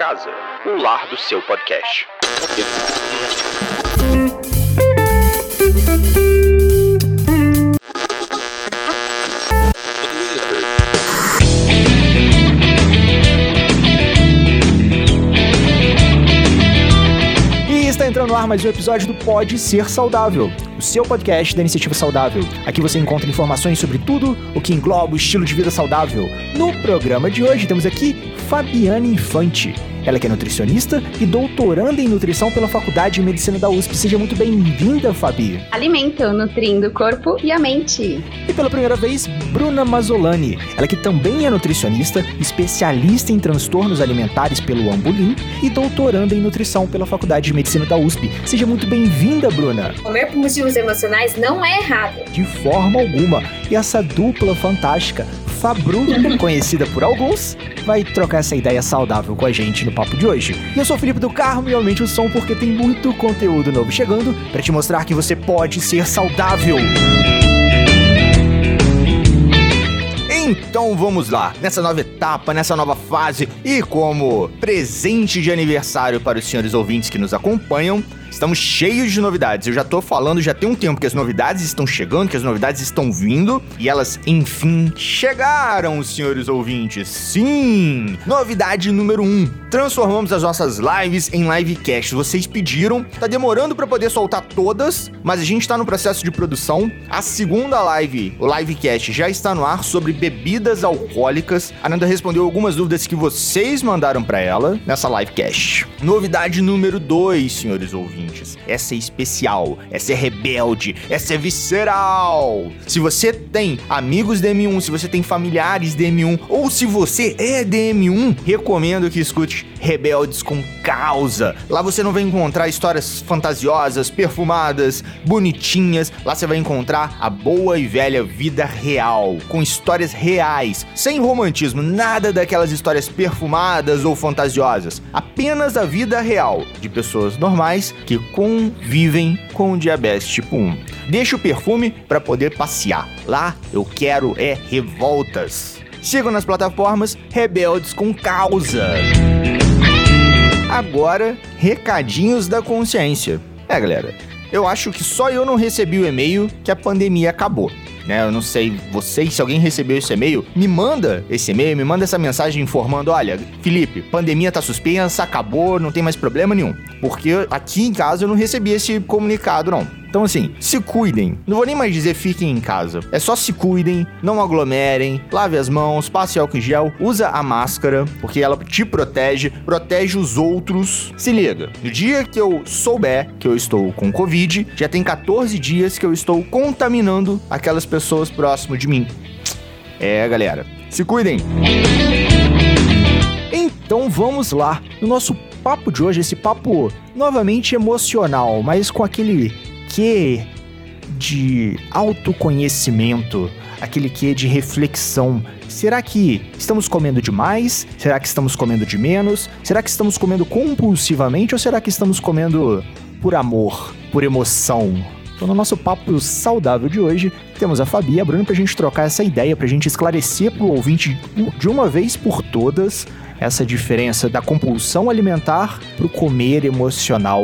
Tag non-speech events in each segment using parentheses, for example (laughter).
casa, o lar do seu podcast. E está entrando no ar mais um episódio do Pode Ser Saudável, o seu podcast da Iniciativa Saudável. Aqui você encontra informações sobre tudo o que engloba o estilo de vida saudável. No programa de hoje temos aqui Fabiana Infante. Ela que é nutricionista e doutoranda em nutrição pela Faculdade de Medicina da USP. Seja muito bem-vinda, Fabi. Alimento, nutrindo o corpo e a mente. E pela primeira vez, Bruna Mazzolani. Ela que também é nutricionista, especialista em transtornos alimentares pelo Ambulim e doutoranda em nutrição pela Faculdade de Medicina da USP. Seja muito bem-vinda, Bruna. Comer por motivos emocionais não é errado. De forma alguma. E essa dupla fantástica, Fabru, conhecida por alguns, vai trocar essa ideia saudável com a gente no papo de hoje. E eu sou o Felipe do Carmo e aumente o som porque tem muito conteúdo novo chegando para te mostrar que você pode ser saudável. Então vamos lá, nessa nova etapa, nessa nova fase e como presente de aniversário para os senhores ouvintes que nos acompanham, Estamos cheios de novidades. Eu já tô falando já tem um tempo que as novidades estão chegando, que as novidades estão vindo e elas enfim chegaram, senhores ouvintes. Sim! Novidade número 1. Um, transformamos as nossas lives em livecast. Vocês pediram, tá demorando para poder soltar todas, mas a gente tá no processo de produção. A segunda live, o livecast já está no ar sobre bebidas alcoólicas. A Nanda respondeu algumas dúvidas que vocês mandaram para ela nessa livecast. Novidade número 2, senhores ouvintes Essa é especial, essa é rebelde, essa é visceral. Se você tem amigos DM1, se você tem familiares DM1, ou se você é DM1, recomendo que escute Rebeldes com Causa. Lá você não vai encontrar histórias fantasiosas, perfumadas, bonitinhas. Lá você vai encontrar a boa e velha vida real, com histórias reais, sem romantismo, nada daquelas histórias perfumadas ou fantasiosas. Apenas a vida real de pessoas normais que convivem com diabetes tipo 1. Deixa o perfume para poder passear. Lá eu quero é revoltas. Sigam nas plataformas Rebeldes com Causa. Agora, recadinhos da consciência. É, galera, eu acho que só eu não recebi o e-mail que a pandemia acabou. Né, eu não sei vocês, se alguém recebeu esse e-mail, me manda esse e-mail, me manda essa mensagem informando: olha, Felipe, pandemia tá suspensa, acabou, não tem mais problema nenhum. Porque aqui em casa eu não recebi esse comunicado, não. Então, assim, se cuidem. Não vou nem mais dizer fiquem em casa. É só se cuidem, não aglomerem, lave as mãos, passe álcool em gel, usa a máscara, porque ela te protege, protege os outros. Se liga, no dia que eu souber que eu estou com Covid, já tem 14 dias que eu estou contaminando aquelas pessoas próximo de mim. É, galera, se cuidem. Então vamos lá. No nosso papo de hoje, esse papo novamente emocional, mas com aquele quê de autoconhecimento, aquele quê de reflexão. Será que estamos comendo demais? Será que estamos comendo de menos? Será que estamos comendo compulsivamente ou será que estamos comendo por amor, por emoção? Então, no nosso papo saudável de hoje, temos a Fabi e a Bruna pra gente trocar essa ideia, pra gente esclarecer pro ouvinte de uma vez por todas essa diferença da compulsão alimentar pro comer emocional.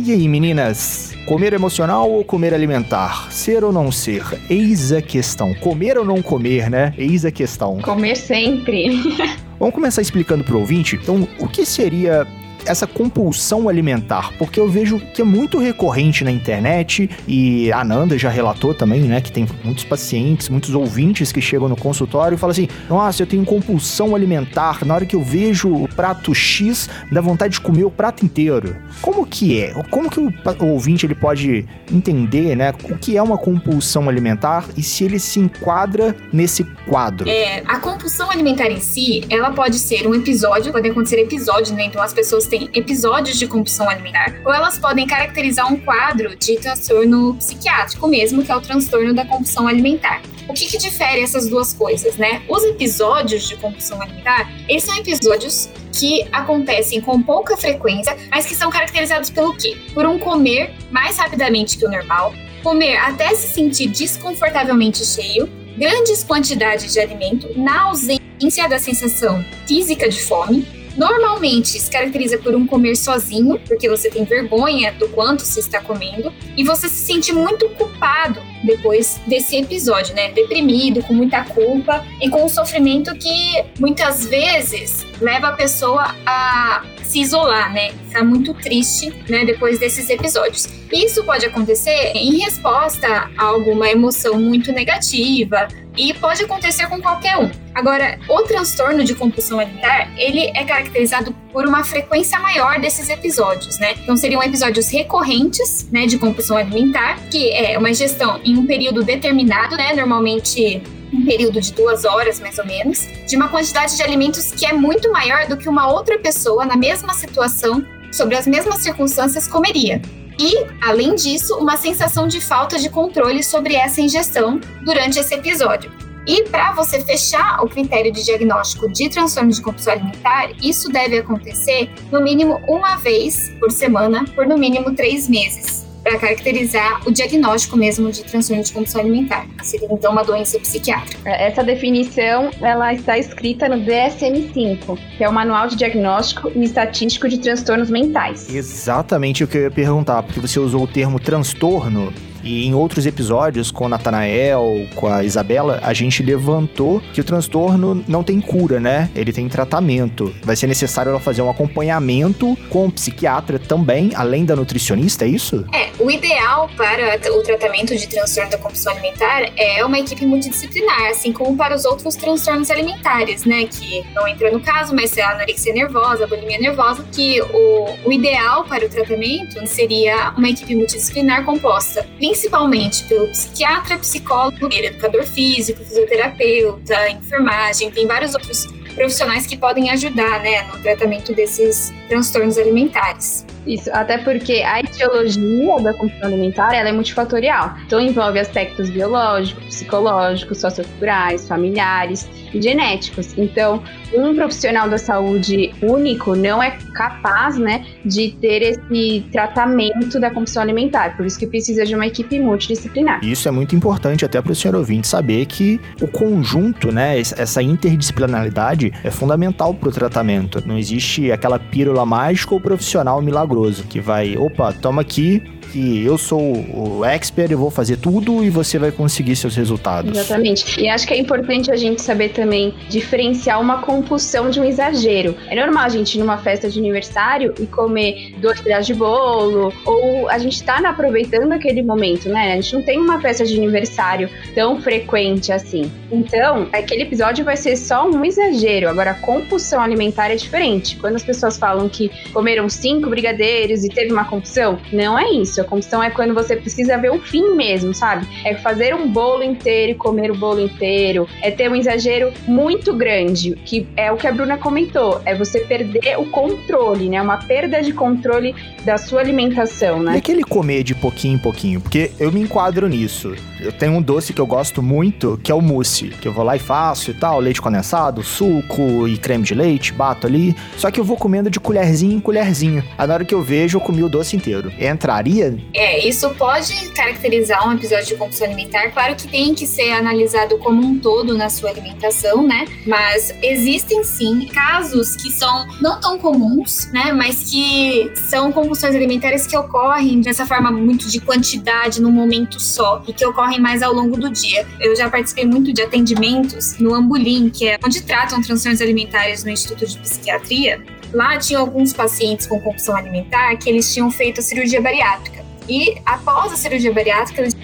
E aí, meninas? Comer emocional ou comer alimentar? Ser ou não ser? Eis a questão. Comer ou não comer, né? Eis a questão. Comer sempre. (laughs) Vamos começar explicando pro ouvinte, então, o que seria essa compulsão alimentar, porque eu vejo que é muito recorrente na internet e a Nanda já relatou também, né, que tem muitos pacientes, muitos ouvintes que chegam no consultório e falam assim: "Nossa, eu tenho compulsão alimentar, na hora que eu vejo o prato X, dá vontade de comer o prato inteiro". Como que é? Como que o, o ouvinte ele pode entender, né, o que é uma compulsão alimentar e se ele se enquadra nesse quadro? É, a compulsão alimentar em si, ela pode ser um episódio, podem acontecer episódios, né? Então as pessoas têm episódios de compulsão alimentar, ou elas podem caracterizar um quadro de transtorno psiquiátrico mesmo, que é o transtorno da compulsão alimentar. O que, que difere essas duas coisas, né? Os episódios de compulsão alimentar, eles são episódios que acontecem com pouca frequência, mas que são caracterizados pelo quê? Por um comer mais rapidamente que o normal, comer até se sentir desconfortavelmente cheio, grandes quantidades de alimento, na ausência da sensação física de fome, Normalmente se caracteriza por um comer sozinho, porque você tem vergonha do quanto se está comendo, e você se sente muito culpado depois desse episódio, né? Deprimido, com muita culpa e com um sofrimento que muitas vezes leva a pessoa a se isolar, né? Ficar muito triste, né? Depois desses episódios. Isso pode acontecer em resposta a alguma emoção muito negativa, e pode acontecer com qualquer um. Agora, o transtorno de compulsão alimentar, ele é caracterizado por uma frequência maior desses episódios, né? Então seriam episódios recorrentes, né, de compulsão alimentar, que é uma gestão em um período determinado, né, normalmente um período de duas horas, mais ou menos, de uma quantidade de alimentos que é muito maior do que uma outra pessoa na mesma situação, sobre as mesmas circunstâncias, comeria. E, além disso, uma sensação de falta de controle sobre essa ingestão durante esse episódio. E para você fechar o critério de diagnóstico de transtorno de compulsão alimentar, isso deve acontecer no mínimo uma vez por semana, por no mínimo três meses para caracterizar o diagnóstico mesmo de transtorno de compulsão alimentar. Seria então uma doença psiquiátrica. É, essa definição ela está escrita no DSM-5, que é o Manual de Diagnóstico e Estatístico de Transtornos Mentais. Exatamente o que eu ia perguntar, porque você usou o termo transtorno e em outros episódios, com o Natanael, com a Isabela, a gente levantou que o transtorno não tem cura, né? Ele tem tratamento. Vai ser necessário ela fazer um acompanhamento com o psiquiatra também, além da nutricionista, é isso? É, o ideal para o tratamento de transtorno da compulsão alimentar é uma equipe multidisciplinar, assim como para os outros transtornos alimentares, né? Que não entra no caso, mas é a anorexia nervosa, a bulimia nervosa, que o, o ideal para o tratamento seria uma equipe multidisciplinar composta principalmente pelo psiquiatra, psicólogo, educador físico, fisioterapeuta, enfermagem, tem vários outros profissionais que podem ajudar né, no tratamento desses transtornos alimentares. Isso, até porque a etiologia da compulsão alimentar ela é multifatorial. Então envolve aspectos biológicos, psicológicos, socioculturais, familiares e genéticos. Então, um profissional da saúde único não é capaz, né, de ter esse tratamento da compulsão alimentar. Por isso que precisa de uma equipe multidisciplinar. Isso é muito importante até para o senhor ouvinte saber que o conjunto, né, essa interdisciplinaridade é fundamental para o tratamento. Não existe aquela pílula mágica ou profissional milagroso que vai, opa, toma aqui, que eu sou o expert, eu vou fazer tudo e você vai conseguir seus resultados. Exatamente. E acho que é importante a gente saber também diferenciar uma compulsão de um exagero. É normal a gente ir numa festa de aniversário e comer dois pedaços de bolo, ou a gente tá aproveitando aquele momento, né? A gente não tem uma festa de aniversário tão frequente assim. Então, aquele episódio vai ser só um exagero. Agora, a compulsão alimentar é diferente. Quando as pessoas falam que comeram cinco brigadeiros e teve uma compulsão, não é isso. A compulsão é quando você precisa ver o fim mesmo, sabe? É fazer um bolo inteiro e comer o bolo inteiro. É ter um exagero muito grande, que é o que a Bruna comentou. É você perder o controle, né? Uma perda de controle da sua alimentação, né? E aquele comer de pouquinho em pouquinho, porque eu me enquadro nisso. Eu tenho um doce que eu gosto muito, que é o mousse, que eu vou lá e faço e tal, leite condensado, suco e creme de leite, bato ali. Só que eu vou comendo de colherzinho em colherzinho. Aí na hora que eu vejo, eu comi o doce inteiro. Entraria? É, isso pode caracterizar um episódio de compulsão alimentar. Claro que tem que ser analisado como um todo na sua alimentação, né? Mas existem sim casos que são não tão comuns, né? Mas que são compulsões alimentares que ocorrem dessa forma muito de quantidade num momento só e que ocorrem mais ao longo do dia. Eu já participei muito de atendimentos no Ambulim, que é onde tratam transtornos alimentares no Instituto de Psiquiatria. Lá tinha alguns pacientes com compulsão alimentar que eles tinham feito a cirurgia bariátrica. E após a cirurgia bariátrica, eles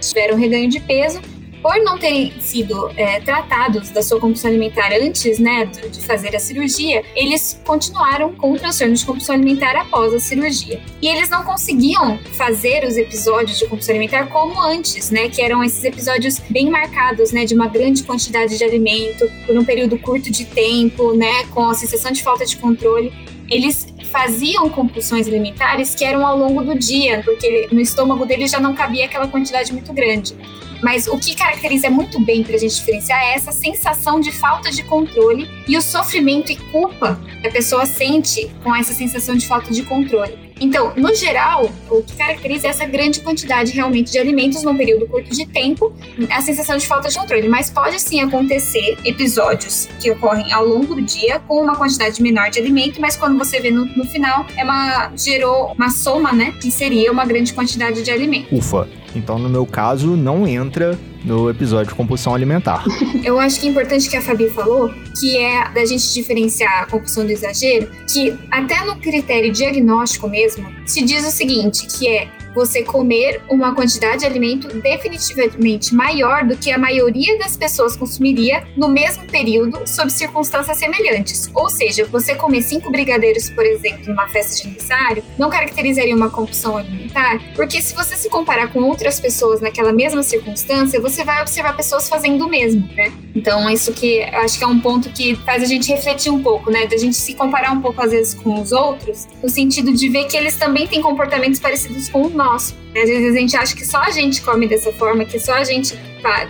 tiveram reganho de peso por não terem sido é, tratados da sua compulsão alimentar antes né, de fazer a cirurgia, eles continuaram com o transtorno de compulsão alimentar após a cirurgia. E eles não conseguiam fazer os episódios de compulsão alimentar como antes, né, que eram esses episódios bem marcados, né, de uma grande quantidade de alimento por um período curto de tempo, né, com a sensação de falta de controle. Eles faziam compulsões alimentares que eram ao longo do dia, porque no estômago deles já não cabia aquela quantidade muito grande. Mas o que caracteriza muito bem para a gente diferenciar é essa sensação de falta de controle e o sofrimento e culpa que a pessoa sente com essa sensação de falta de controle. Então, no geral, o que caracteriza é essa grande quantidade realmente de alimentos num período curto de tempo, a sensação de falta de controle. Mas pode sim acontecer episódios que ocorrem ao longo do dia com uma quantidade menor de alimento, mas quando você vê no, no final, é uma, gerou uma soma, né? Que seria uma grande quantidade de alimento. Ufa. Então, no meu caso, não entra no episódio de compulsão alimentar. (laughs) Eu acho que é importante que a Fabi falou, que é da gente diferenciar a compulsão do exagero, que até no critério diagnóstico mesmo, se diz o seguinte, que é você comer uma quantidade de alimento definitivamente maior do que a maioria das pessoas consumiria no mesmo período sob circunstâncias semelhantes. Ou seja, você comer cinco brigadeiros, por exemplo, numa festa de aniversário, não caracterizaria uma compulsão alimentar, porque se você se comparar com outras pessoas naquela mesma circunstância, você vai observar pessoas fazendo o mesmo, né? Então, isso que acho que é um ponto que faz a gente refletir um pouco, né? Da gente se comparar um pouco às vezes com os outros, no sentido de ver que eles também têm comportamentos parecidos com o nosso. Às vezes a gente acha que só a gente come dessa forma, que só a gente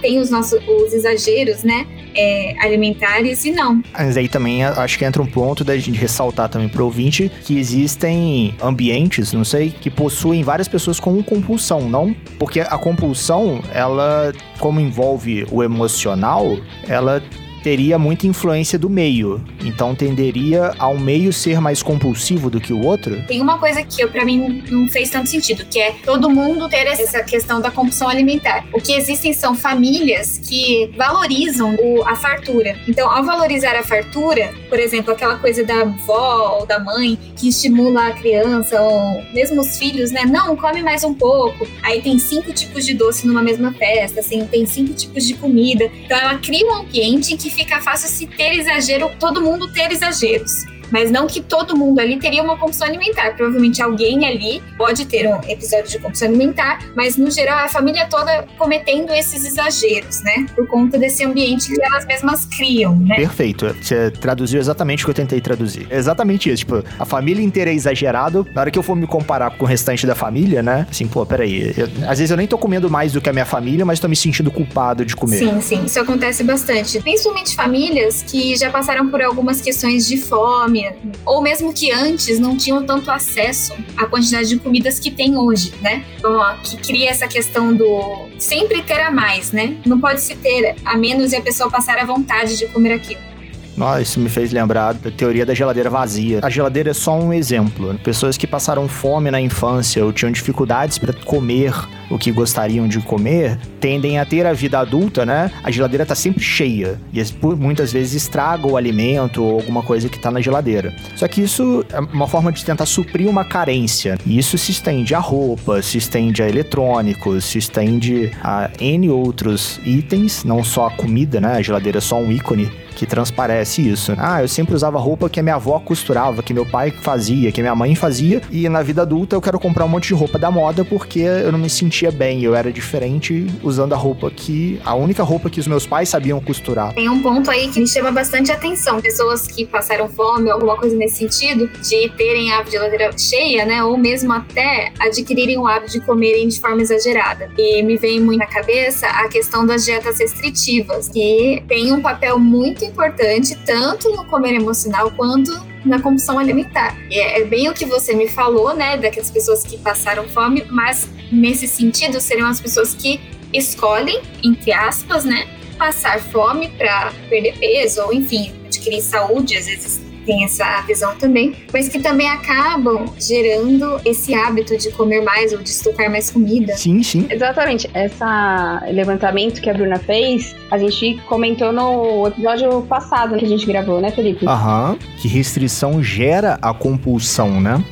tem os nossos os exageros, né? É, alimentares e não. Mas aí também acho que entra um ponto da gente ressaltar também pro ouvinte que existem ambientes, não sei, que possuem várias pessoas com compulsão, não? Porque a compulsão, ela, como envolve o emocional, ela teria muita influência do meio. Então tenderia ao meio ser mais compulsivo do que o outro? Tem uma coisa que para mim não fez tanto sentido, que é todo mundo ter essa questão da compulsão alimentar. O que existem são famílias que valorizam o, a fartura. Então, ao valorizar a fartura, por exemplo, aquela coisa da avó ou da mãe que estimula a criança ou mesmo os filhos, né? Não, come mais um pouco. Aí tem cinco tipos de doce numa mesma festa, assim, tem cinco tipos de comida. Então, ela cria um ambiente que fica fácil se ter exagero, todo mundo ter exageros mas não que todo mundo ali teria uma compulsão alimentar. Provavelmente alguém ali pode ter um episódio de compulsão alimentar, mas no geral a família toda cometendo esses exageros, né? Por conta desse ambiente que elas mesmas criam, né? Perfeito. Você traduziu exatamente o que eu tentei traduzir. Exatamente isso. Tipo, a família inteira é exagerado. Na hora que eu for me comparar com o restante da família, né? Assim, pô, peraí. Eu, às vezes eu nem tô comendo mais do que a minha família, mas tô me sentindo culpado de comer. Sim, sim. Isso acontece bastante. Principalmente famílias que já passaram por algumas questões de fome, ou mesmo que antes não tinham tanto acesso à quantidade de comidas que tem hoje, né? Então, ó, que cria essa questão do sempre ter a mais, né? Não pode se ter a menos e a pessoa passar a vontade de comer aquilo. Nossa, isso me fez lembrar da teoria da geladeira vazia. A geladeira é só um exemplo. Pessoas que passaram fome na infância ou tinham dificuldades para comer o que gostariam de comer tendem a ter a vida adulta, né? A geladeira tá sempre cheia e muitas vezes estraga o alimento ou alguma coisa que tá na geladeira. Só que isso é uma forma de tentar suprir uma carência. E isso se estende a roupa, se estende a eletrônicos, se estende a N outros itens, não só a comida, né? A geladeira é só um ícone que transparece isso. Ah, eu sempre usava roupa que a minha avó costurava, que meu pai fazia, que minha mãe fazia, e na vida adulta eu quero comprar um monte de roupa da moda porque eu não me sentia bem, eu era diferente usando a roupa que a única roupa que os meus pais sabiam costurar. Tem um ponto aí que me chama bastante atenção, pessoas que passaram fome alguma coisa nesse sentido, de terem a geladeira cheia, né, ou mesmo até adquirirem o hábito de comerem de forma exagerada. E me vem muito na cabeça a questão das dietas restritivas, que tem um papel muito importante tanto no comer emocional quanto na compulsão alimentar. É, é, bem o que você me falou, né, daquelas pessoas que passaram fome, mas nesse sentido seriam as pessoas que escolhem, entre aspas, né, passar fome para perder peso ou enfim adquirir saúde, às vezes tem essa visão também, mas que também acabam gerando esse hábito de comer mais ou de estocar mais comida. Sim, sim. Exatamente. Esse levantamento que a Bruna fez, a gente comentou no episódio passado que a gente gravou, né, Felipe? Aham. Que restrição gera a compulsão, né?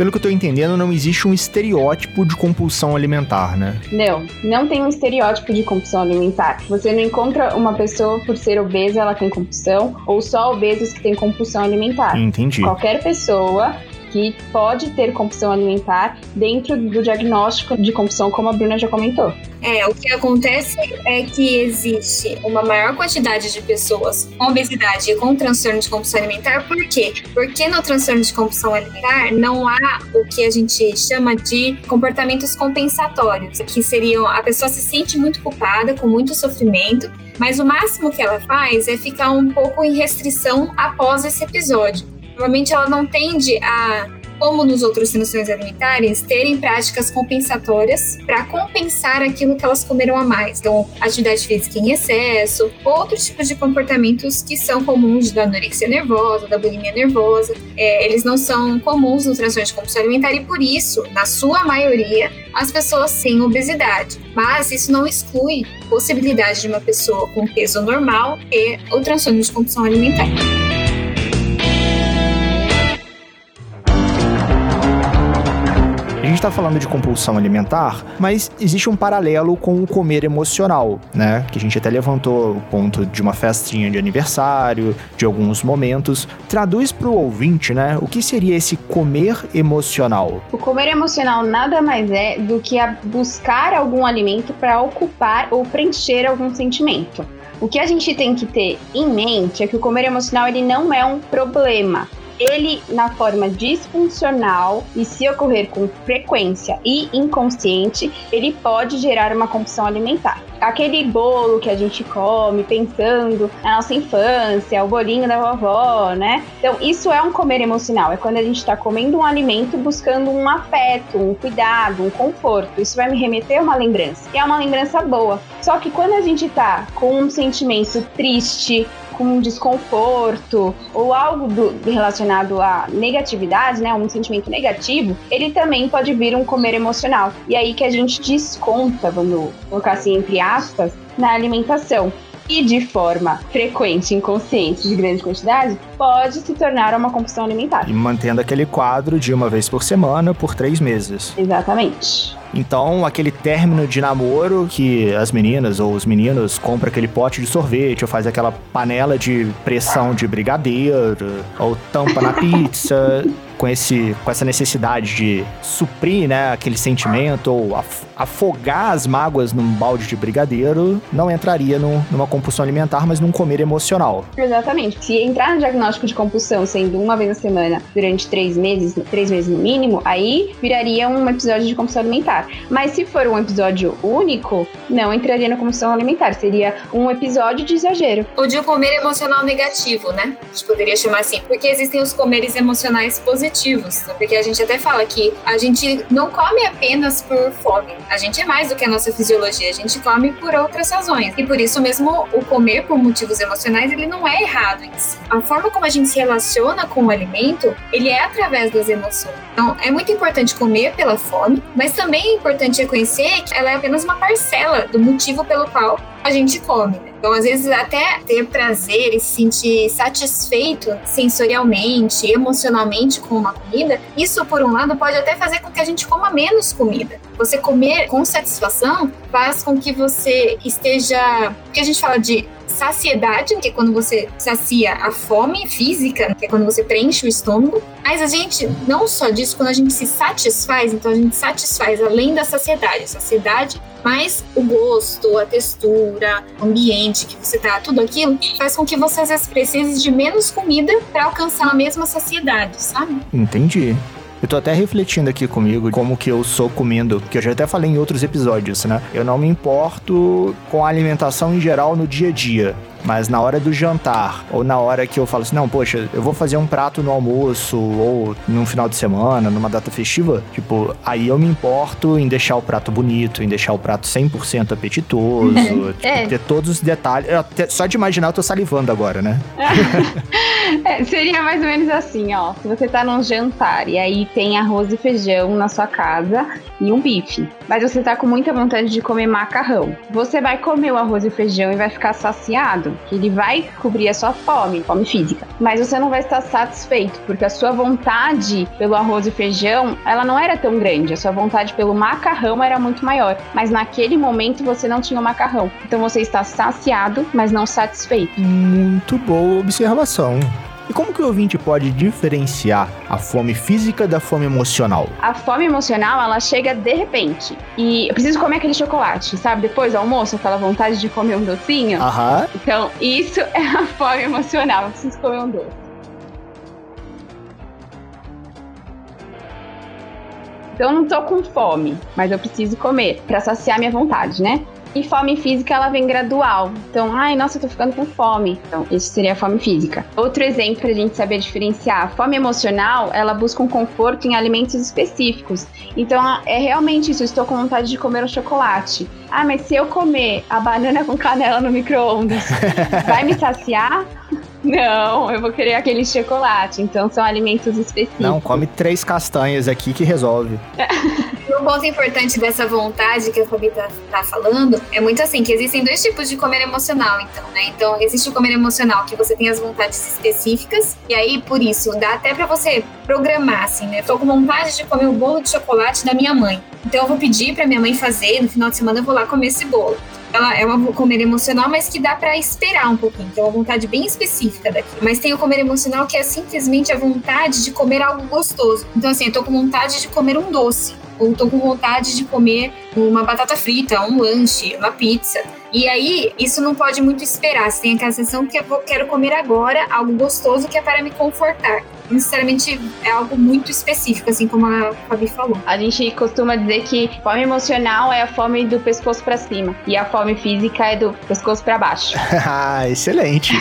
Pelo que eu tô entendendo, não existe um estereótipo de compulsão alimentar, né? Não, não tem um estereótipo de compulsão alimentar. Você não encontra uma pessoa por ser obesa, ela tem compulsão, ou só obesos que têm compulsão alimentar. Entendi. Qualquer pessoa que pode ter compulsão alimentar dentro do diagnóstico de compulsão, como a Bruna já comentou. É, o que acontece é que existe uma maior quantidade de pessoas com obesidade e com transtorno de compulsão alimentar. Por quê? Porque no transtorno de compulsão alimentar não há o que a gente chama de comportamentos compensatórios, que seriam a pessoa se sente muito culpada, com muito sofrimento, mas o máximo que ela faz é ficar um pouco em restrição após esse episódio. Normalmente ela não tende a como nos outros transições alimentares, terem práticas compensatórias para compensar aquilo que elas comeram a mais. Então, atividade física em excesso, outros tipos de comportamentos que são comuns da anorexia nervosa, da bulimia nervosa. É, eles não são comuns no transtorno de compulsão alimentar e, por isso, na sua maioria, as pessoas têm obesidade. Mas isso não exclui possibilidade de uma pessoa com peso normal ter o transtorno de compulsão alimentar. Está falando de compulsão alimentar, mas existe um paralelo com o comer emocional, né? Que a gente até levantou o ponto de uma festinha de aniversário, de alguns momentos. Traduz para o ouvinte, né? O que seria esse comer emocional? O comer emocional nada mais é do que buscar algum alimento para ocupar ou preencher algum sentimento. O que a gente tem que ter em mente é que o comer emocional ele não é um problema ele, na forma disfuncional e se ocorrer com frequência e inconsciente, ele pode gerar uma compulsão alimentar. Aquele bolo que a gente come pensando na nossa infância, o bolinho da vovó, né? Então, isso é um comer emocional. É quando a gente está comendo um alimento buscando um afeto, um cuidado, um conforto. Isso vai me remeter a uma lembrança. E é uma lembrança boa. Só que quando a gente está com um sentimento triste, com um desconforto ou algo do, relacionado à negatividade, né, um sentimento negativo, ele também pode vir um comer emocional. E aí que a gente desconta, vamos colocar assim entre aspas, na alimentação e de forma frequente, inconsciente, de grande quantidade, pode se tornar uma compulsão alimentar. E mantendo aquele quadro de uma vez por semana por três meses. Exatamente. Então, aquele término de namoro que as meninas ou os meninos compram aquele pote de sorvete ou faz aquela panela de pressão de brigadeiro ou tampa na pizza com, esse, com essa necessidade de suprir né, aquele sentimento ou afogar as mágoas num balde de brigadeiro, não entraria num, numa compulsão alimentar, mas num comer emocional. Exatamente. Se entrar no diagnóstico de compulsão sendo uma vez na semana durante três meses, três meses no mínimo, aí viraria um episódio de compulsão alimentar. Mas se for um episódio único, não entraria na compulsão alimentar. Seria um episódio de exagero. Ou de um comer emocional negativo, né? A gente poderia chamar assim. Porque existem os comeres emocionais positivos positivos. Porque a gente até fala que a gente não come apenas por fome. A gente é mais do que a nossa fisiologia. A gente come por outras razões. E por isso mesmo o comer por motivos emocionais, ele não é errado em si. A forma como a gente se relaciona com o alimento, ele é através das emoções. Então, é muito importante comer pela fome, mas também é importante reconhecer que ela é apenas uma parcela do motivo pelo qual a gente come. Né? Então, às vezes, até ter prazer e se sentir satisfeito sensorialmente, emocionalmente com uma comida, isso, por um lado, pode até fazer com que a gente coma menos comida. Você comer com satisfação faz com que você esteja. Que a gente fala de saciedade, que é quando você sacia a fome física, que é quando você preenche o estômago. Mas a gente, não só disso, quando a gente se satisfaz, então a gente satisfaz além da saciedade. A saciedade mais o gosto, a textura, o ambiente que você tá, tudo aquilo faz com que você às vezes precise de menos comida para alcançar a mesma saciedade, sabe? Entendi. Eu tô até refletindo aqui comigo como que eu sou comendo, que eu já até falei em outros episódios, né? Eu não me importo com a alimentação em geral no dia a dia. Mas na hora do jantar, ou na hora que eu falo assim, não, poxa, eu vou fazer um prato no almoço, ou num final de semana, numa data festiva, tipo, aí eu me importo em deixar o prato bonito, em deixar o prato 100% apetitoso, (laughs) tipo, é. ter todos os detalhes. Até, só de imaginar, eu tô salivando agora, né? (laughs) é, seria mais ou menos assim, ó. Se você tá num jantar e aí tem arroz e feijão na sua casa e um bife, mas você tá com muita vontade de comer macarrão, você vai comer o arroz e feijão e vai ficar saciado que ele vai cobrir a sua fome, fome física. Mas você não vai estar satisfeito, porque a sua vontade pelo arroz e feijão, ela não era tão grande. A sua vontade pelo macarrão era muito maior. Mas naquele momento você não tinha o macarrão. Então você está saciado, mas não satisfeito. Muito boa observação. E como que o ouvinte pode diferenciar a fome física da fome emocional? A fome emocional, ela chega de repente. E eu preciso comer aquele chocolate, sabe? Depois do almoço, aquela vontade de comer um docinho. Aham. Então, isso (laughs) é a fome emocional. Eu preciso comer um doce. Então eu não tô com fome, mas eu preciso comer para saciar minha vontade, né? E fome física, ela vem gradual. Então, ai, nossa, eu tô ficando com fome. Então, isso seria a fome física. Outro exemplo pra gente saber diferenciar. A fome emocional, ela busca um conforto em alimentos específicos. Então, é realmente isso. Eu estou com vontade de comer um chocolate. Ah, mas se eu comer a banana com canela no micro-ondas, (laughs) vai me saciar? Não, eu vou querer aquele chocolate. Então são alimentos específicos. Não, come três castanhas aqui que resolve. (laughs) um ponto importante dessa vontade que a Fabi tá, tá, falando é muito assim, que existem dois tipos de comer emocional, então, né? Então, existe o comer emocional, que você tem as vontades específicas, e aí, por isso, dá até para você programar, assim, né? Tô com vontade de comer o bolo de chocolate da minha mãe. Então, eu vou pedir pra minha mãe fazer, no final de semana eu vou lá comer esse bolo ela é uma comer emocional, mas que dá para esperar um pouquinho, é uma vontade bem específica daqui. Mas tem o comer emocional que é simplesmente a vontade de comer algo gostoso. Então, assim, eu tô com vontade de comer um doce, ou tô com vontade de comer uma batata frita, um lanche, uma pizza. E aí, isso não pode muito esperar. Você tem aquela sensação que eu quero comer agora algo gostoso que é para me confortar. Necessariamente é algo muito específico, assim como a Fabi falou. A gente costuma dizer que fome emocional é a fome do pescoço para cima e a fome física é do pescoço para baixo. (laughs) ah, excelente.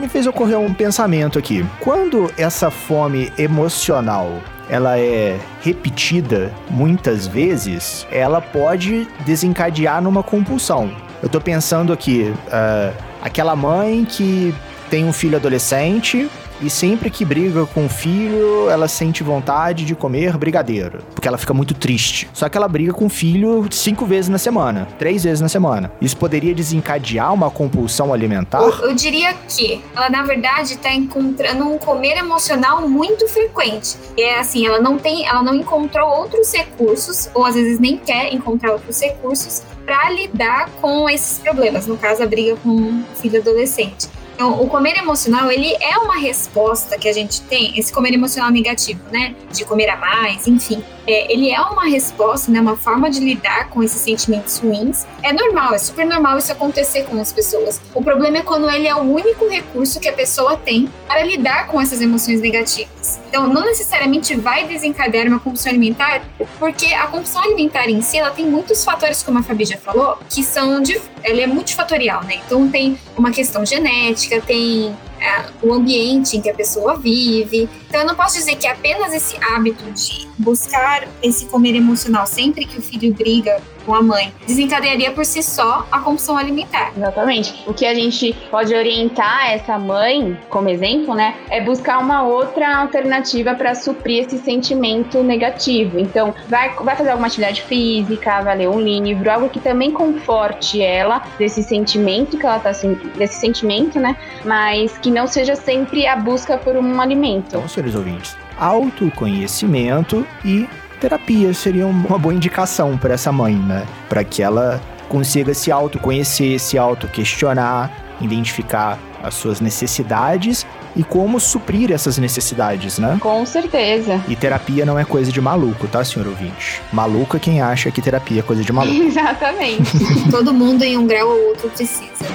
Me fez ocorrer um pensamento aqui. Quando essa fome emocional ela é repetida muitas vezes, ela pode desencadear numa compulsão. Eu tô pensando aqui, uh, aquela mãe que tem um filho adolescente e sempre que briga com o filho, ela sente vontade de comer brigadeiro, porque ela fica muito triste. Só que ela briga com o filho cinco vezes na semana, três vezes na semana. Isso poderia desencadear uma compulsão alimentar? Eu, eu diria que ela, na verdade, está encontrando um comer emocional muito frequente. É assim, ela não tem, ela não encontrou outros recursos, ou às vezes nem quer encontrar outros recursos para lidar com esses problemas. No caso, a briga com o filho adolescente. Então, o comer emocional, ele é uma resposta que a gente tem, esse comer emocional negativo, né? De comer a mais, enfim. É, ele é uma resposta, né? Uma forma de lidar com esses sentimentos ruins. É normal, é super normal isso acontecer com as pessoas. O problema é quando ele é o único recurso que a pessoa tem para lidar com essas emoções negativas. Então, não necessariamente vai desencadear uma compulsão alimentar, porque a compulsão alimentar em si, ela tem muitos fatores, como a Fabi já falou, que são de, ela é multifatorial, né? Então, tem uma questão genética tem é, o ambiente em que a pessoa vive. Então, eu não posso dizer que apenas esse hábito de buscar esse comer emocional sempre que o filho briga com a mãe desencadearia por si só a compulsão alimentar. Exatamente. O que a gente pode orientar essa mãe, como exemplo, né, é buscar uma outra alternativa para suprir esse sentimento negativo. Então, vai, vai fazer alguma atividade física, vai ler um livro, algo que também conforte ela desse sentimento que ela tá desse sentimento, né, mas que não seja sempre a busca por um alimento. Então, senhores ouvintes, autoconhecimento e terapia seria uma boa indicação para essa mãe, né? Para que ela consiga se autoconhecer, se auto-questionar, identificar as suas necessidades e como suprir essas necessidades, né? Com certeza. E terapia não é coisa de maluco, tá, senhor ouvinte? Maluco é quem acha que terapia é coisa de maluco. (laughs) Exatamente. Todo mundo em um grau ou outro precisa.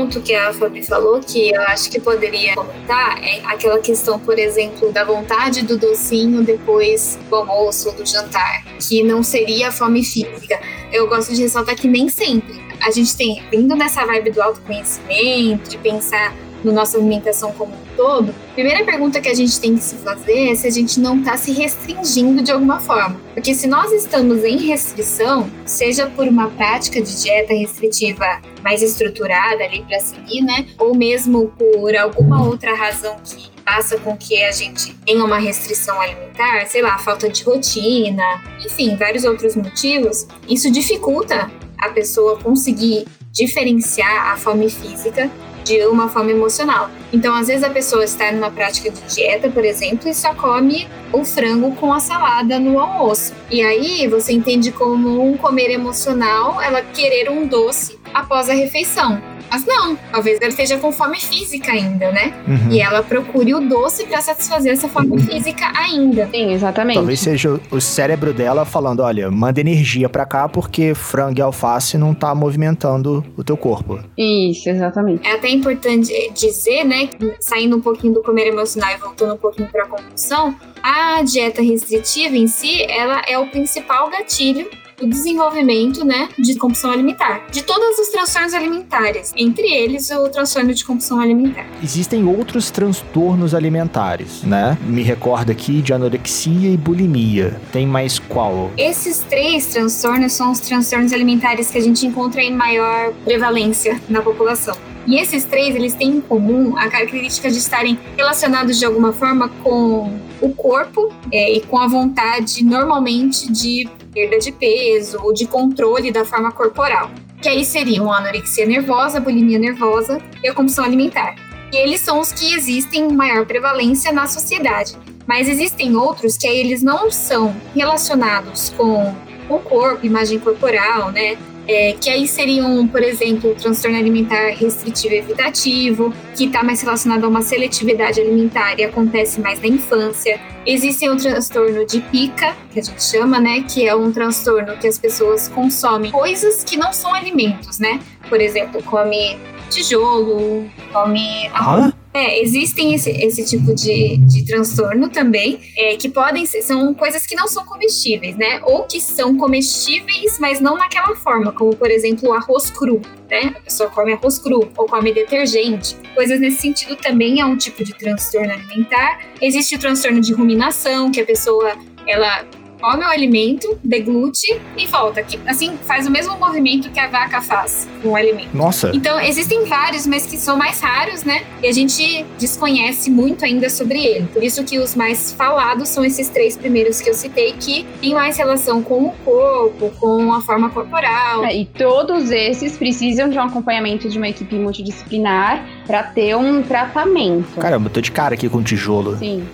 Ponto que a Fabi falou que eu acho que poderia comentar é aquela questão, por exemplo, da vontade do docinho depois do almoço ou do jantar, que não seria a fome física. Eu gosto de ressaltar que nem sempre. A gente tem, vindo nessa vibe do autoconhecimento, de pensar na nossa alimentação como um todo, a primeira pergunta que a gente tem que se fazer é se a gente não está se restringindo de alguma forma. Porque se nós estamos em restrição, seja por uma prática de dieta restritiva mais estruturada ali para seguir, né? Ou mesmo por alguma outra razão que faça com que a gente tenha uma restrição alimentar, sei lá, falta de rotina, enfim, vários outros motivos, isso dificulta a pessoa conseguir diferenciar a fome física de uma forma emocional. Então, às vezes a pessoa está numa prática de dieta, por exemplo, e só come o frango com a salada no almoço. E aí você entende como um comer emocional, ela querer um doce após a refeição. Mas não, talvez ela esteja com fome física ainda, né? Uhum. E ela procure o doce para satisfazer essa fome física ainda. Sim, exatamente. Talvez seja o- cérebro dela falando, olha, manda energia pra cá porque frango e alface não tá movimentando o teu corpo. Isso, exatamente. É importante dizer, né, saindo um pouquinho do comer emocional e voltando um pouquinho para a compulsão, a dieta restritiva em si, ela é o principal gatilho do desenvolvimento, né, de compulsão alimentar, de todos os transtornos alimentares, entre eles o transtorno de compulsão alimentar. Existem outros transtornos alimentares, né? Me recorda aqui de anorexia e bulimia. Tem mais qual? Esses três transtornos são os transtornos alimentares que a gente encontra em maior prevalência na população. E esses três, eles têm em comum a característica de estarem relacionados de alguma forma com o corpo é, e com a vontade, normalmente, de perda de peso ou de controle da forma corporal. Que aí seriam a anorexia nervosa, a bulimia nervosa e a compulsão alimentar. E eles são os que existem em maior prevalência na sociedade. Mas existem outros que aí eles não são relacionados com o corpo, imagem corporal, né? É, que aí seriam, por exemplo, o transtorno alimentar restritivo evitativo, que está mais relacionado a uma seletividade alimentar e acontece mais na infância. Existe o transtorno de pica, que a gente chama, né? Que é um transtorno que as pessoas consomem coisas que não são alimentos, né? Por exemplo, come tijolo, come Hã? É, existem esse, esse tipo de, de transtorno também, é, que podem ser, são coisas que não são comestíveis, né? Ou que são comestíveis, mas não naquela forma, como por exemplo o arroz cru, né? A pessoa come arroz cru ou come detergente. Coisas nesse sentido também é um tipo de transtorno alimentar. Existe o transtorno de ruminação, que a pessoa ela come o alimento, deglute e volta. Que, assim, faz o mesmo movimento que a vaca faz com o alimento. Nossa, Então, existem vários, mas que são mais raros, né? E a gente desconhece muito ainda sobre ele. Por isso que os mais falados são esses três primeiros que eu citei, que têm mais relação com o corpo, com a forma corporal. É, e todos esses precisam de um acompanhamento de uma equipe multidisciplinar para ter um tratamento. caramba, eu tô de cara aqui com tijolo. Sim.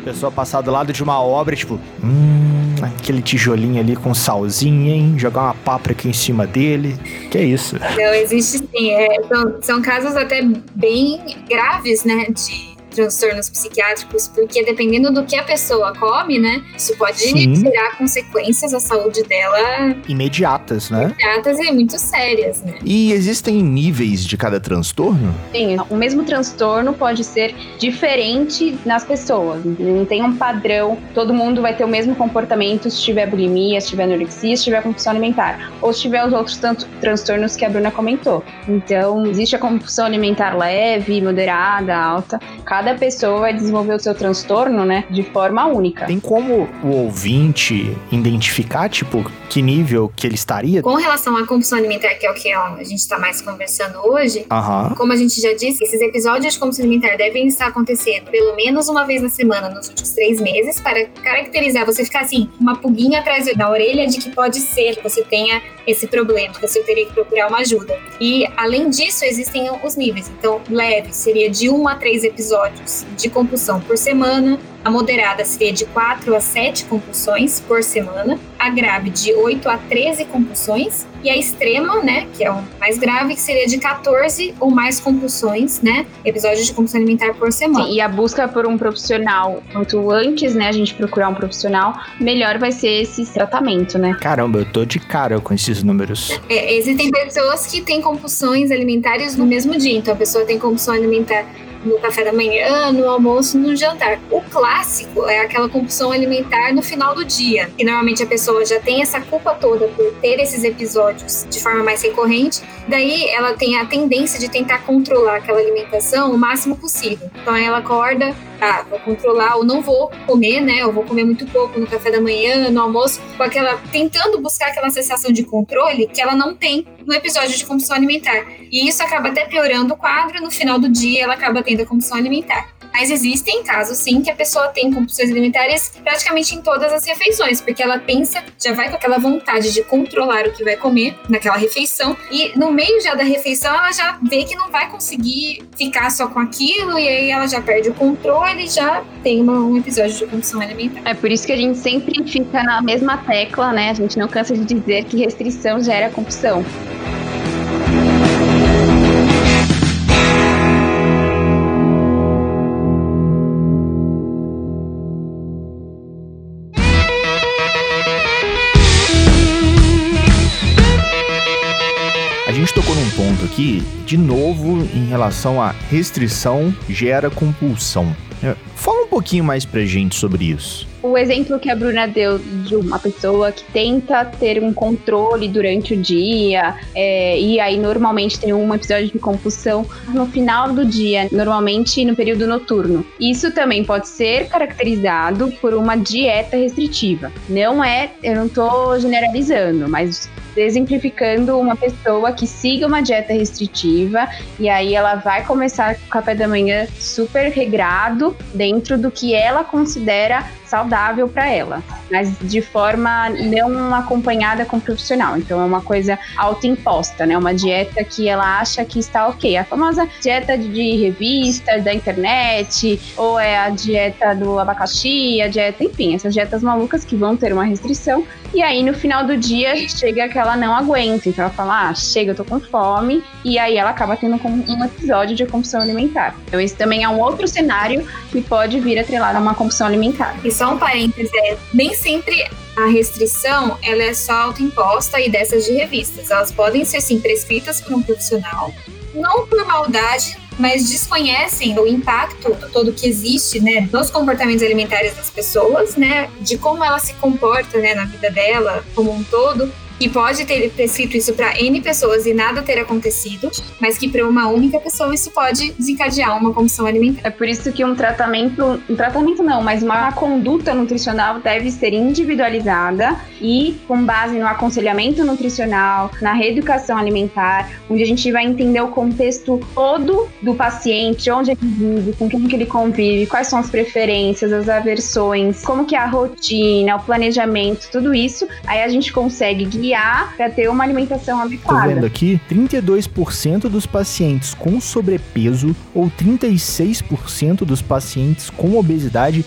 A (laughs) pessoa passar do lado de uma obra, tipo, hum, aquele tijolinho ali com salzinho, hein? Jogar uma páprica em cima dele. Que é isso? Então, existe sim. é, são, são casos até bem graves, né? De transtornos psiquiátricos, porque dependendo do que a pessoa come, né? Isso pode Sim. gerar consequências à saúde dela Imediatas, né? imediatas e muito sérias, né? E existem níveis de cada transtorno? Sim, o mesmo transtorno pode ser diferente nas pessoas. Não tem um padrão. Todo mundo vai ter o mesmo comportamento se tiver bulimia, se tiver anorexia, se tiver compulsão alimentar. Ou se tiver os outros tanto, transtornos que a Bruna comentou. Então, existe a compulsão alimentar leve, moderada, alta. Cada pessoa vai desenvolver o seu transtorno, né, de forma única. Tem como o ouvinte identificar, tipo, que nível que ele estaria? Com relação à compulsão alimentar, que é o que ó, a gente está mais conversando hoje, Aham. como a gente já disse, esses episódios de compulsão alimentar devem estar acontecendo pelo menos uma vez na semana nos últimos três meses para caracterizar, você ficar assim, uma pulguinha atrás da orelha de que pode ser que você tenha esse problema, que você teria que procurar uma ajuda. E além disso, existem os níveis. Então, leve seria de um a três episódios de compulsão por semana. A moderada seria de 4 a 7 compulsões por semana. A grave de 8 a 13 compulsões. E a extrema, né, que é o mais grave, que seria de 14 ou mais compulsões, né? Episódios de compulsão alimentar por semana. Sim, e a busca por um profissional, quanto antes, né, a gente procurar um profissional, melhor vai ser esse tratamento, né? Caramba, eu tô de cara com esses números. É, existem pessoas que têm compulsões alimentares no mesmo dia. Então, a pessoa tem compulsão alimentar no café da manhã, no almoço, no jantar. O clássico é aquela compulsão alimentar no final do dia. E normalmente a pessoa já tem essa culpa toda por ter esses episódios de forma mais recorrente. Daí ela tem a tendência de tentar controlar aquela alimentação o máximo possível. Então ela acorda, ah, vou controlar, ou não vou comer, né? Eu vou comer muito pouco no café da manhã, no almoço, com aquela tentando buscar aquela sensação de controle que ela não tem no episódio de compulsão alimentar. E isso acaba até piorando o quadro, no final do dia ela acaba tendo a compulsão alimentar. Mas existem casos, sim, que a pessoa tem compulsões alimentares praticamente em todas as refeições, porque ela pensa, já vai com aquela vontade de controlar o que vai comer naquela refeição, e no meio já da refeição ela já vê que não vai conseguir ficar só com aquilo, e aí ela já perde o controle e já tem uma- um episódio de compulsão alimentar. É por isso que a gente sempre fica na mesma tecla, né? A gente não cansa de dizer que restrição gera compulsão. De novo, em relação a restrição gera compulsão. É, fala um pouquinho mais pra gente sobre isso. O exemplo que a Bruna deu de uma pessoa que tenta ter um controle durante o dia, é, e aí normalmente tem um episódio de compulsão no final do dia, normalmente no período noturno. Isso também pode ser caracterizado por uma dieta restritiva. Não é, eu não tô generalizando, mas exemplificando uma pessoa que siga uma dieta restritiva e aí ela vai começar com o café da manhã super regrado dentro do que ela considera saudável para ela, mas de forma não acompanhada com profissional. Então é uma coisa autoimposta, né? Uma dieta que ela acha que está ok. A famosa dieta de revista, da internet, ou é a dieta do abacaxi, a dieta, enfim, essas dietas malucas que vão ter uma restrição. E aí no final do dia (laughs) chega que ela não aguenta. Então ela fala: ah, chega, eu tô com fome. E aí ela acaba tendo um episódio de compulsão alimentar. Então esse também é um outro cenário que pode vir atrelado a uma compulsão alimentar só um parênteses, é, nem sempre a restrição ela é só autoimposta e dessas de revistas. Elas podem ser sim prescritas por um profissional, não por maldade, mas desconhecem o impacto todo que existe, né, nos comportamentos alimentares das pessoas, né, de como ela se comporta, né, na vida dela como um todo que pode ter prescrito isso para N pessoas e nada ter acontecido, mas que para uma única pessoa isso pode desencadear uma compulsão alimentar. É por isso que um tratamento, um tratamento não, mas uma conduta nutricional deve ser individualizada e com base no aconselhamento nutricional, na reeducação alimentar, onde a gente vai entender o contexto todo do paciente, onde ele vive, com quem que ele convive, quais são as preferências, as aversões, como que é a rotina, o planejamento, tudo isso. Aí a gente consegue guiar guiar para ter uma alimentação adequada. Tô vendo aqui, 32% dos pacientes com sobrepeso ou 36% dos pacientes com obesidade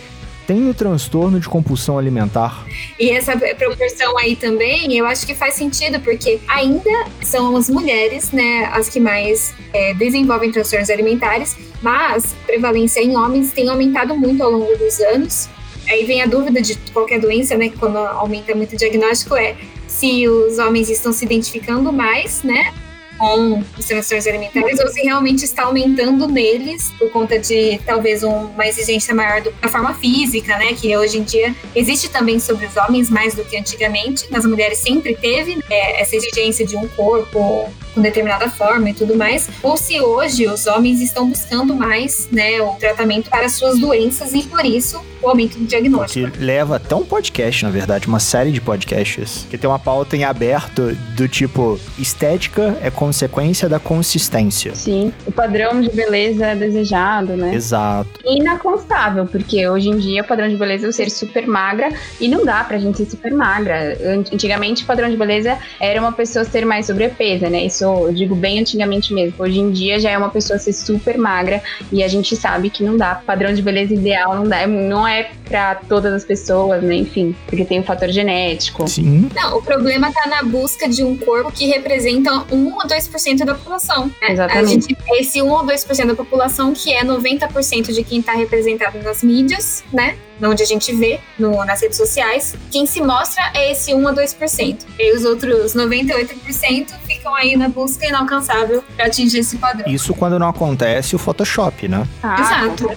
tem o transtorno de compulsão alimentar. E essa proporção aí também, eu acho que faz sentido, porque ainda são as mulheres, né, as que mais é, desenvolvem transtornos alimentares, mas a prevalência em homens tem aumentado muito ao longo dos anos. Aí vem a dúvida de qualquer doença, né, que quando aumenta muito o diagnóstico, é se os homens estão se identificando mais, né, com os transtornos alimentares ou se realmente está aumentando neles por conta de talvez uma exigência maior da forma física, né? Que hoje em dia existe também sobre os homens mais do que antigamente. Nas mulheres sempre teve né, essa exigência de um corpo com determinada forma e tudo mais, ou se hoje os homens estão buscando mais, né, o tratamento para suas doenças e por isso o aumento do diagnóstico. Que leva até um podcast, na verdade, uma série de podcasts, que tem uma pauta em aberto do tipo estética é consequência da consistência. Sim, o padrão de beleza desejado, né? Exato. Inaconstável, porque hoje em dia o padrão de beleza é o ser super magra e não dá pra gente ser super magra. Antigamente o padrão de beleza era uma pessoa ser mais sobrepesa, né? Isso eu digo bem antigamente mesmo. Hoje em dia já é uma pessoa ser super magra e a gente sabe que não dá. Padrão de beleza ideal não dá. Não é para todas as pessoas, né? Enfim, porque tem um fator genético. Sim. Não, o problema tá na busca de um corpo que representa 1 ou 2% da população. Né? Exatamente. A gente, esse 1 ou 2% da população que é 90% de quem tá representado nas mídias, né? Onde a gente vê no, nas redes sociais, quem se mostra é esse 1 a 2%. E os outros 98% ficam aí na busca inalcançável para atingir esse padrão. Isso quando não acontece o Photoshop, né? Ah, Exato.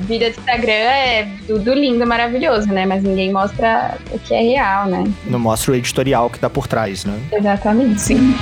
Vida do Instagram é tudo lindo, maravilhoso, né? Mas ninguém mostra o que é real, né? Não mostra o editorial que tá por trás, né? Exatamente. Sim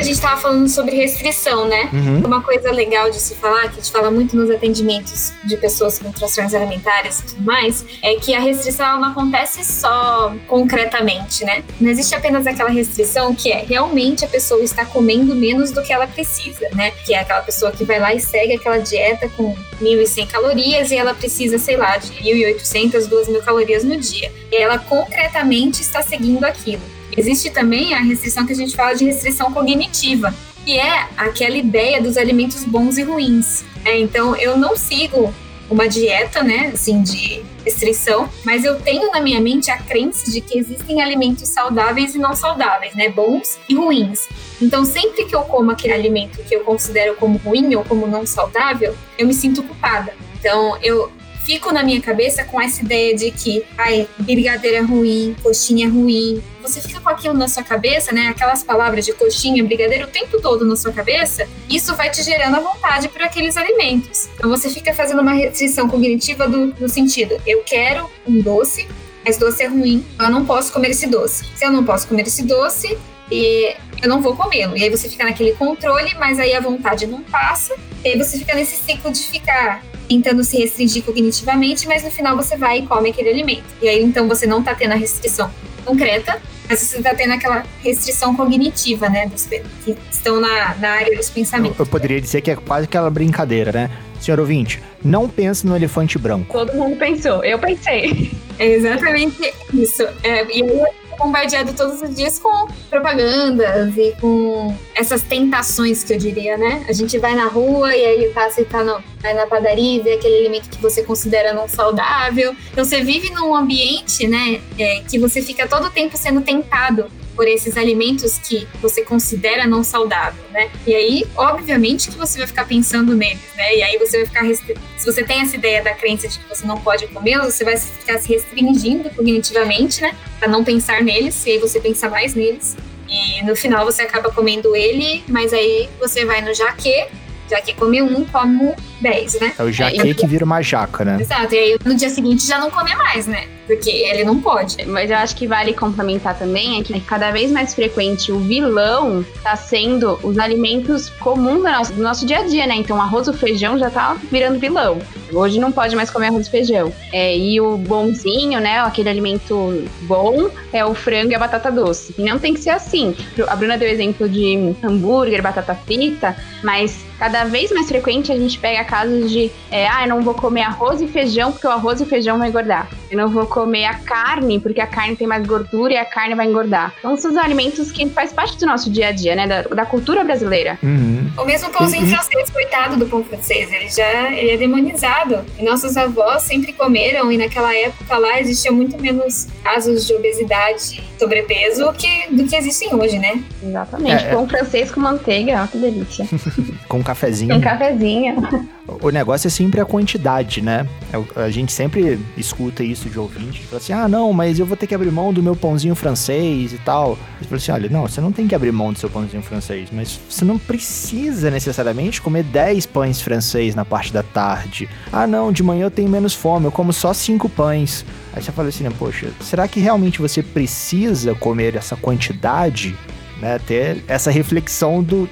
a gente estava falando sobre restrição, né? Uhum. Uma coisa legal de se falar, que a gente fala muito nos atendimentos de pessoas com transtornos alimentares e tudo mais, é que a restrição não acontece só concretamente, né? Não existe apenas aquela restrição que é realmente a pessoa está comendo menos do que ela precisa, né? Que é aquela pessoa que vai lá e segue aquela dieta com 1.100 calorias e ela precisa, sei lá, de 1.800, 2.000 calorias no dia. E ela concretamente está seguindo aquilo. Existe também a restrição que a gente fala de restrição cognitiva, que é aquela ideia dos alimentos bons e ruins. É, então, eu não sigo uma dieta, né, assim, de restrição, mas eu tenho na minha mente a crença de que existem alimentos saudáveis e não saudáveis, né, bons e ruins. Então, sempre que eu como aquele alimento que eu considero como ruim ou como não saudável, eu me sinto culpada. Então, eu fico na minha cabeça com essa ideia de que, ai, brigadeiro é ruim, coxinha é ruim. Você fica com aquilo na sua cabeça, né? Aquelas palavras de coxinha, brigadeiro o tempo todo na sua cabeça. Isso vai te gerando a vontade por aqueles alimentos. Então você fica fazendo uma restrição cognitiva do, do sentido: eu quero um doce, mas doce é ruim, eu não posso comer esse doce. Se eu não posso comer esse doce, e eu não vou comê-lo. E aí você fica naquele controle, mas aí a vontade não passa. E aí você fica nesse ciclo de ficar tentando se restringir cognitivamente, mas no final você vai e come aquele alimento. E aí então você não tá tendo a restrição concreta, mas você tá tendo aquela restrição cognitiva, né? Dos, que estão na, na área dos pensamentos. Eu, eu poderia dizer que é quase aquela brincadeira, né? Senhor ouvinte, não pense no elefante branco. Todo mundo pensou, eu pensei. É exatamente isso. É, e aí bombardeado todos os dias com propagandas e com essas tentações que eu diria, né? A gente vai na rua e aí tá, você tá no, vai na padaria e vê aquele alimento que você considera não saudável. Então você vive num ambiente, né, é, que você fica todo o tempo sendo tentado por esses alimentos que você considera não saudável, né? E aí, obviamente, que você vai ficar pensando neles, né? E aí você vai ficar restri... se você tem essa ideia da crença de que você não pode comê-los, você vai ficar se restringindo cognitivamente, né? Para não pensar neles, e aí você pensa mais neles. E no final você acaba comendo ele, mas aí você vai no jaque, jaque come um, come 10, né? É o jaque que vira uma jaca, né? Exato, e aí no dia seguinte já não come mais, né? porque ele não pode. Mas eu acho que vale complementar também é que cada vez mais frequente o vilão tá sendo os alimentos comuns do nosso, do nosso dia a dia, né? Então arroz e feijão já tá virando vilão. Hoje não pode mais comer arroz e feijão. É, e o bonzinho, né? Aquele alimento bom é o frango e a batata doce. E não tem que ser assim. A Bruna deu exemplo de hambúrguer, batata frita, mas cada vez mais frequente a gente pega casos de é, ah, não vou comer arroz e feijão porque o arroz e feijão vai engordar. Eu não vou comer a carne, porque a carne tem mais gordura e a carne vai engordar. Então são os alimentos que faz parte do nosso dia a dia, né? Da, da cultura brasileira. Uhum. O mesmo pãozinho uhum. francês, coitado do pão francês, ele já ele é demonizado. E nossos avós sempre comeram, e naquela época lá existia muito menos casos de obesidade e sobrepeso que, do que existem hoje, né? Exatamente. É, é. pão é... francês com manteiga, ó, que delícia. (laughs) com um cafezinho. Com um cafezinho. O negócio é sempre a quantidade, né? É a gente sempre escuta isso de ouvinte, fala assim, ah, não, mas eu vou ter que abrir mão do meu pãozinho francês e tal. Eu falo assim, olha, não, você não tem que abrir mão do seu pãozinho francês, mas você não precisa necessariamente comer 10 pães francês na parte da tarde. Ah, não, de manhã eu tenho menos fome, eu como só 5 pães. Aí você fala assim, poxa, será que realmente você precisa comer essa quantidade? Né, ter essa reflexão do,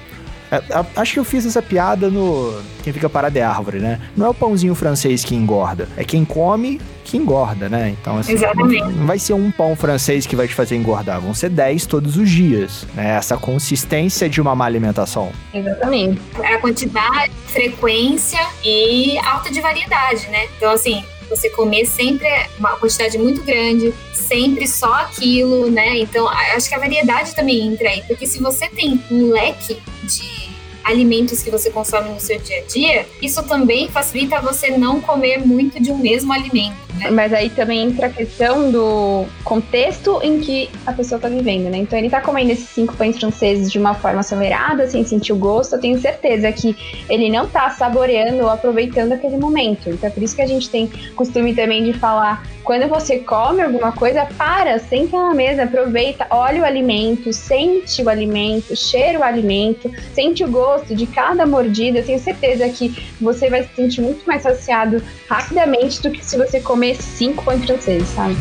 acho que eu fiz essa piada no Quem Fica Parado é Árvore, né? Não é o pãozinho francês que engorda, é quem come que engorda, né? Então, assim, Exatamente. não vai ser um pão francês que vai te fazer engordar, vão ser 10 todos os dias, né? Essa consistência de uma má alimentação. Exatamente. É a quantidade, frequência e alta de variedade, né? Então, assim, você comer sempre uma quantidade muito grande, sempre só aquilo, né? Então, acho que a variedade também entra aí, porque se você tem um leque de alimentos que você consome no seu dia a dia, isso também facilita você não comer muito de um mesmo alimento. Né? Mas aí também entra a questão do contexto em que a pessoa está vivendo, né? Então ele está comendo esses cinco pães franceses de uma forma acelerada, sem sentir o gosto, eu tenho certeza que ele não está saboreando ou aproveitando aquele momento. Então é por isso que a gente tem costume também de falar quando você come alguma coisa, para, senta na mesa, aproveita, olha o alimento, sente o alimento, cheira o alimento, sente o gosto de cada mordida. Eu tenho certeza que você vai se sentir muito mais saciado rapidamente do que se você comer cinco pães franceses, sabe?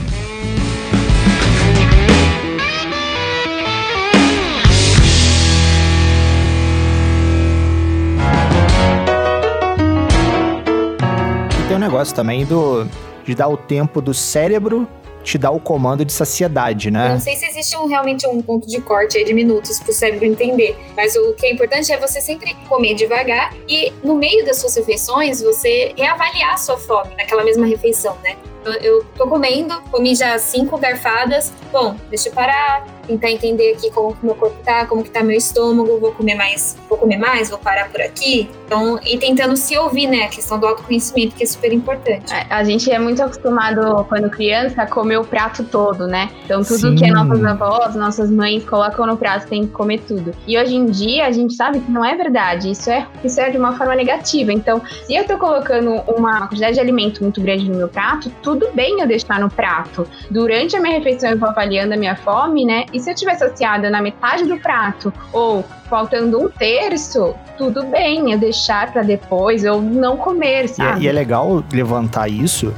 E tem um negócio também do de dar o tempo do cérebro te dar o comando de saciedade, né? Eu não sei se existe um, realmente um ponto de corte aí de minutos pro cérebro entender, mas o que é importante é você sempre comer devagar e no meio das suas refeições você reavaliar a sua fome naquela mesma refeição, né? Eu tô comendo, comi já cinco garfadas. Bom, deixa eu parar, tentar entender aqui como que meu corpo tá, como que tá meu estômago, vou comer mais vou comer mais, vou parar por aqui. Então, e tentando se ouvir, né? A questão do autoconhecimento, que é super importante. É, a gente é muito acostumado, quando criança, a comer o prato todo, né? Então, tudo Sim. que nossas avós, nossas mães colocam no prato tem que comer tudo. E hoje em dia, a gente sabe que não é verdade. Isso é, isso é de uma forma negativa. Então, se eu tô colocando uma quantidade de alimento muito grande no meu prato, tudo bem eu deixar no prato. Durante a minha refeição, eu vou avaliando a minha fome, né? E se eu estiver saciada na metade do prato ou faltando um terço, tudo bem eu deixar para depois ou não comer, sabe? E é, e é legal levantar isso.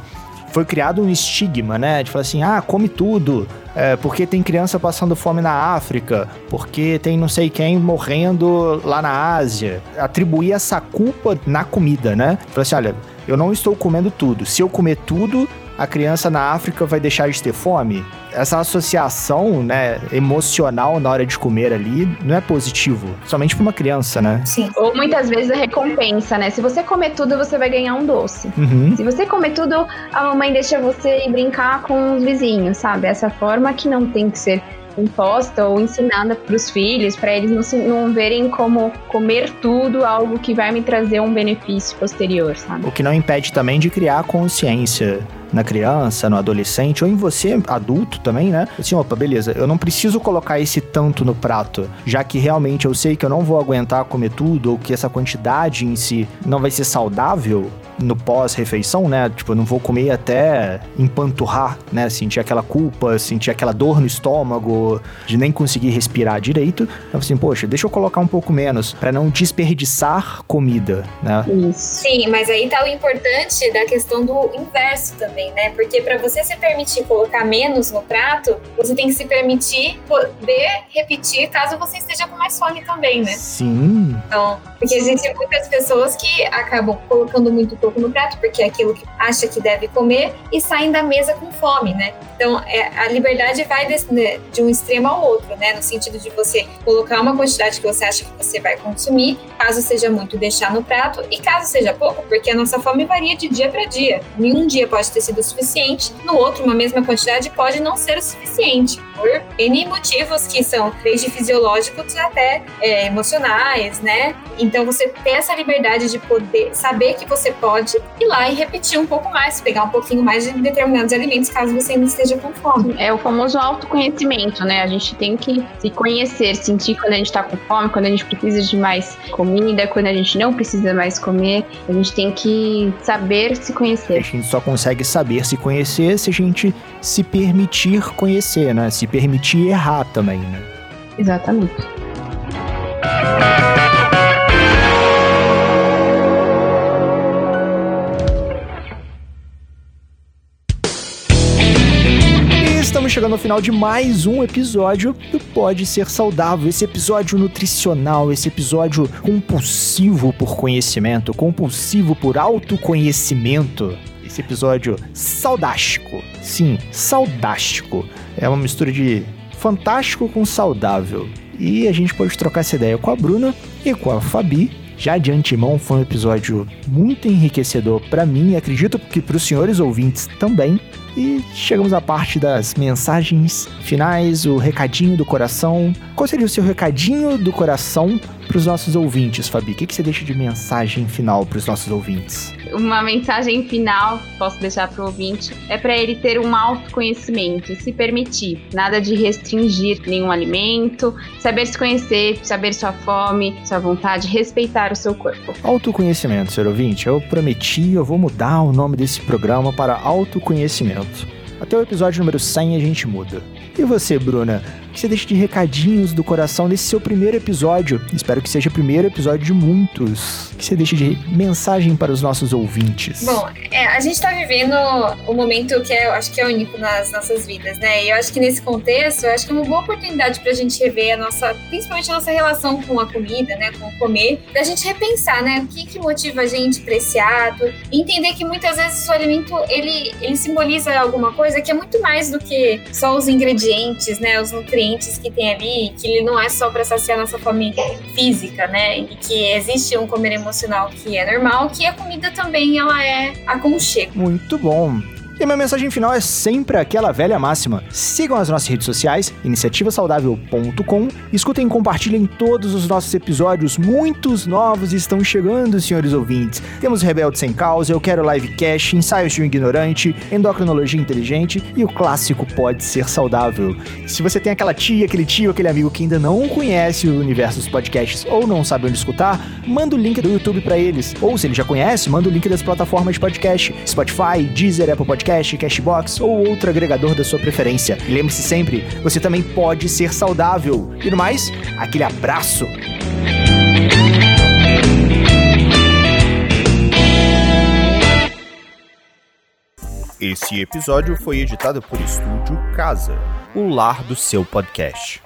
Foi criado um estigma, né? De falar assim, ah, come tudo. É, porque tem criança passando fome na África, porque tem não sei quem morrendo lá na Ásia. Atribuir essa culpa na comida, né? Falar assim, olha, eu não estou comendo tudo. Se eu comer tudo, a criança na África vai deixar de ter fome? Essa associação, né, emocional na hora de comer ali não é positivo, somente para uma criança, né? Sim. Ou muitas vezes a recompensa, né? Se você comer tudo, você vai ganhar um doce. Uhum. Se você comer tudo, a mamãe deixa você ir brincar com os vizinhos, sabe? Essa forma que não tem que ser imposta ou ensinada para os filhos, para eles não, se, não verem como comer tudo algo que vai me trazer um benefício posterior, sabe? O que não impede também de criar consciência na criança, no adolescente, ou em você, adulto também, né? Assim, opa, beleza, eu não preciso colocar esse tanto no prato, já que realmente eu sei que eu não vou aguentar comer tudo, ou que essa quantidade em si não vai ser saudável, no pós-refeição, né? Tipo, eu não vou comer até empanturrar, né? Sentir aquela culpa, sentir aquela dor no estômago, de nem conseguir respirar direito. Então, assim, poxa, deixa eu colocar um pouco menos para não desperdiçar comida, né? Isso. Sim, mas aí tá o importante da questão do inverso também, né? Porque para você se permitir colocar menos no prato, você tem que se permitir poder repetir caso você esteja com mais fome também, né? Sim. Então, porque existem muitas pessoas que acabam colocando muito pouco no prato, porque é aquilo que acha que deve comer, e saem da mesa com fome, né? Então, é, a liberdade vai de, um extremo ao outro, né? No sentido de você colocar uma quantidade que você acha que você vai consumir, caso seja muito, deixar no prato, e caso seja pouco, porque a nossa fome varia de dia para dia. Em um dia pode ter sido o suficiente, no outro, uma mesma quantidade pode não ser o suficiente, por N motivos que são desde fisiológicos até é, emocionais, né? Então, você ter essa liberdade de poder saber que você pode pode ir lá e repetir um pouco mais, pegar um pouquinho mais de determinados alimentos, caso você ainda esteja com fome. É o famoso autoconhecimento, né? A gente tem que se conhecer, sentir quando a gente tá com fome, quando a gente precisa de mais comida, quando a gente não precisa mais comer. A gente tem que saber se conhecer. A gente só consegue saber se conhecer se a gente se permitir conhecer, né? Se permitir errar também, né? Exatamente. Chegando ao final de mais um episódio do Pode Ser Saudável. Esse episódio nutricional, esse episódio compulsivo por conhecimento, compulsivo por autoconhecimento. Esse episódio saudástico. Sim, saudástico. É uma mistura de fantástico com saudável. E a gente pode trocar essa ideia com a Bruna e com a Fabi já de antemão foi um episódio muito enriquecedor para mim e acredito que para os senhores ouvintes também. E chegamos à parte das mensagens finais, o recadinho do coração. Qual seria o seu recadinho do coração para os nossos ouvintes, Fabi? O que, que você deixa de mensagem final para os nossos ouvintes? Uma mensagem final, posso deixar para o ouvinte, é para ele ter um autoconhecimento e se permitir. Nada de restringir nenhum alimento, saber se conhecer, saber sua fome, sua vontade, respeitar o seu corpo. Autoconhecimento, senhor ouvinte. Eu prometi, eu vou mudar o nome desse programa para autoconhecimento. Até o episódio número 100 a gente muda. E você, Bruna? Que você deixa de recadinhos do coração nesse seu primeiro episódio? Espero que seja o primeiro episódio de muitos. Que você deixa de mensagem para os nossos ouvintes? Bom, é, a gente está vivendo um momento que é, eu acho que é único nas nossas vidas, né? E eu acho que nesse contexto, eu acho que é uma boa oportunidade para a gente rever a nossa, principalmente a nossa relação com a comida, né? Com o comer, da gente repensar, né? O que, que motiva a gente para esse ato, entender que muitas vezes o alimento ele, ele simboliza alguma coisa que é muito mais do que só os ingredientes, né? Os nutrientes que tem ali, que ele não é só para saciar nossa fome física, né? E que existe um comer emocional que é normal, que a comida também ela é aconchego. Muito bom. E minha mensagem final é sempre aquela velha máxima. Sigam as nossas redes sociais, iniciativasaudável.com, escutem e compartilhem todos os nossos episódios. Muitos novos estão chegando, senhores ouvintes. Temos Rebelde Sem Causa, Eu Quero Livecast, Ensaios de um Ignorante, Endocrinologia Inteligente e o clássico Pode Ser Saudável. Se você tem aquela tia, aquele tio, aquele amigo que ainda não conhece o universo dos podcasts ou não sabe onde escutar, manda o link do YouTube para eles. Ou se ele já conhece, manda o link das plataformas de podcast, Spotify, Deezer, Apple Podcast, Cashbox ou outro agregador da sua preferência. E lembre-se sempre, você também pode ser saudável. E no mais, aquele abraço. Esse episódio foi editado por Estúdio Casa, o lar do seu podcast.